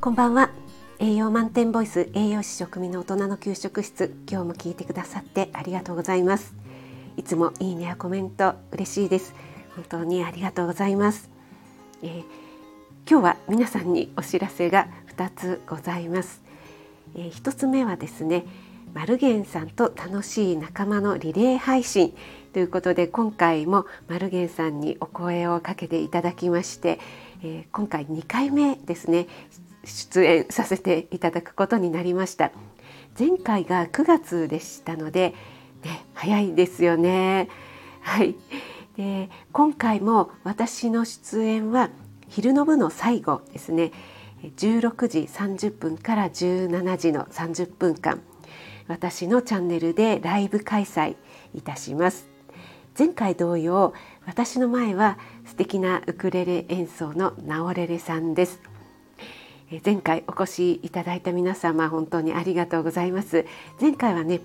こんばんは。栄養満点ボイス栄養士食味の大人の給食室今日も聞いてくださってありがとうございます。いつもいいねやコメント嬉しいです。本当にありがとうございます、えー、今日は皆さんにお知らせが2つございます、えー、1つ目はですねマルゲンさんと楽しい仲間のリレー配信ということで今回もマルゲンさんにお声をかけていただきまして、えー、今回2回目ですね。出演させていただくことになりました。前回が9月でしたので、ね、早いですよね。はい。で今回も私の出演は昼の部の最後ですね。16時30分から17時の30分間私のチャンネルでライブ開催いたします。前回同様私の前は素敵なウクレレ演奏のナオレレさんです。前回お越しいただいた皆様本当にありがとうございます。前回はね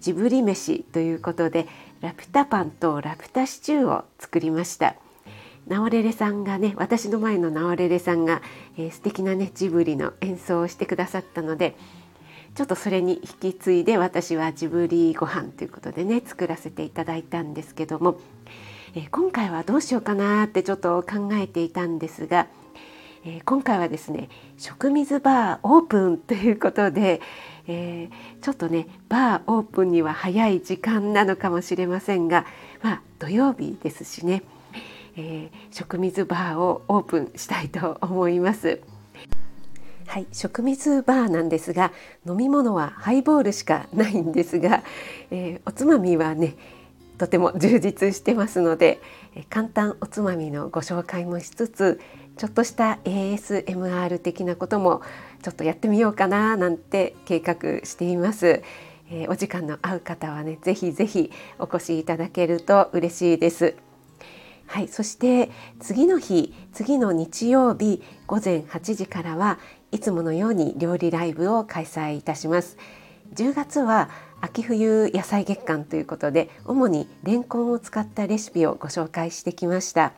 ジブリ飯ということでラピュタパンとラピュタシチューを作りました。ナオレレさんがね私の前のナオレレさんが、えー、素敵なねジブリの演奏をしてくださったのでちょっとそれに引き継いで私はジブリご飯ということでね作らせていただいたんですけども、えー、今回はどうしようかなってちょっと考えていたんですがえー、今回はですね食水バーオープンということで、えー、ちょっとねバーオープンには早い時間なのかもしれませんが、まあ、土曜日ですしね、えー、食水バーをオープンしたいと思います。はい、食水バーなんですが飲み物はハイボールしかないんですが、え、おつまみはねとても充実してますので簡単おつまみのご紹介もしつつちょっとした ASMR 的なこともちょっとやってみようかななんて計画しています。えー、お時間の合う方はねぜひぜひお越しいただけると嬉しいです。はい、そして次の日次の日曜日午前8時からはいつものように料理ライブを開催いたします。10月は秋冬野菜月間ということで主にレンコンを使ったレシピをご紹介してきました。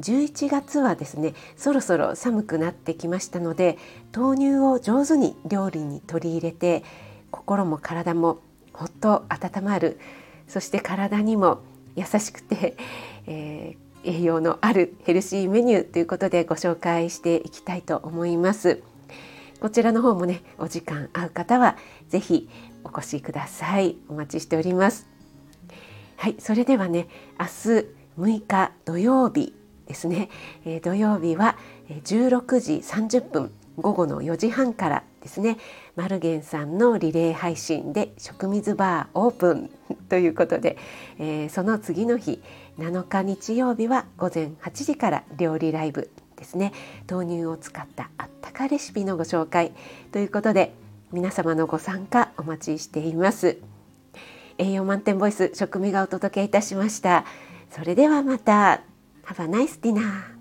11月はですねそろそろ寒くなってきましたので豆乳を上手に料理に取り入れて心も体もほっと温まるそして体にも優しくて、えー、栄養のあるヘルシーメニューということでご紹介していきたいと思います。こちらの方もねお時間合う方は是非お越しくださいお待ちしておりますはいそれではね明日6日土曜日ですね、え、土曜日は16時30分午後の4時半からですね。マルゲンさんのリレー配信で食水バーオープン ということで、えー、その次の日7日日曜日は午前8時から料理ライブですね。豆乳を使ったあったかレシピのご紹介ということで皆様のご参加お待ちしています。栄養満点ボイス食味がお届けいたしました。それではまた。Have a nice dinner.